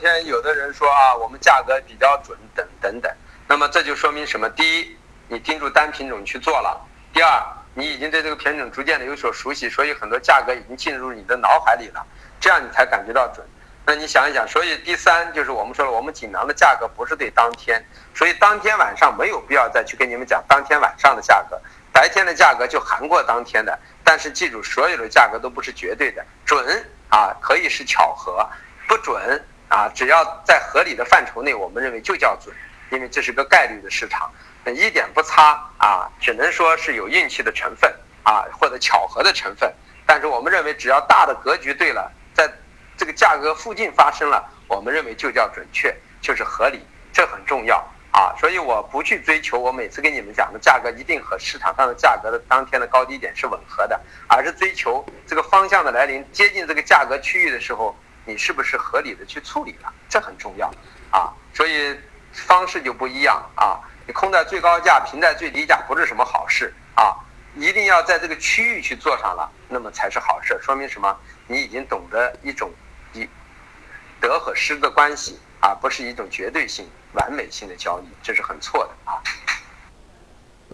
天有的人说啊，我们价格比较准，等等等。那么这就说明什么？第一，你盯住单品种去做了；第二，你已经对这个品种逐渐的有所熟悉，所以很多价格已经进入你的脑海里了，这样你才感觉到准。那你想一想，所以第三就是我们说了，我们锦囊的价格不是对当天，所以当天晚上没有必要再去跟你们讲当天晚上的价格，白天的价格就含过当天的。但是记住，所有的价格都不是绝对的，准啊可以是巧合，不准啊只要在合理的范畴内，我们认为就叫准，因为这是个概率的市场，一点不差啊，只能说是有运气的成分啊或者巧合的成分。但是我们认为，只要大的格局对了，在这个价格附近发生了，我们认为就叫准确，就是合理，这很重要。啊，所以我不去追求我每次跟你们讲的价格一定和市场上的价格的当天的高低点是吻合的，而是追求这个方向的来临，接近这个价格区域的时候，你是不是合理的去处理了？这很重要啊。所以方式就不一样啊。你空在最高价，平在最低价，不是什么好事啊。一定要在这个区域去做上了，那么才是好事。说明什么？你已经懂得一种一得和失的关系。啊，不是一种绝对性、完美性的交易，这是很错的啊。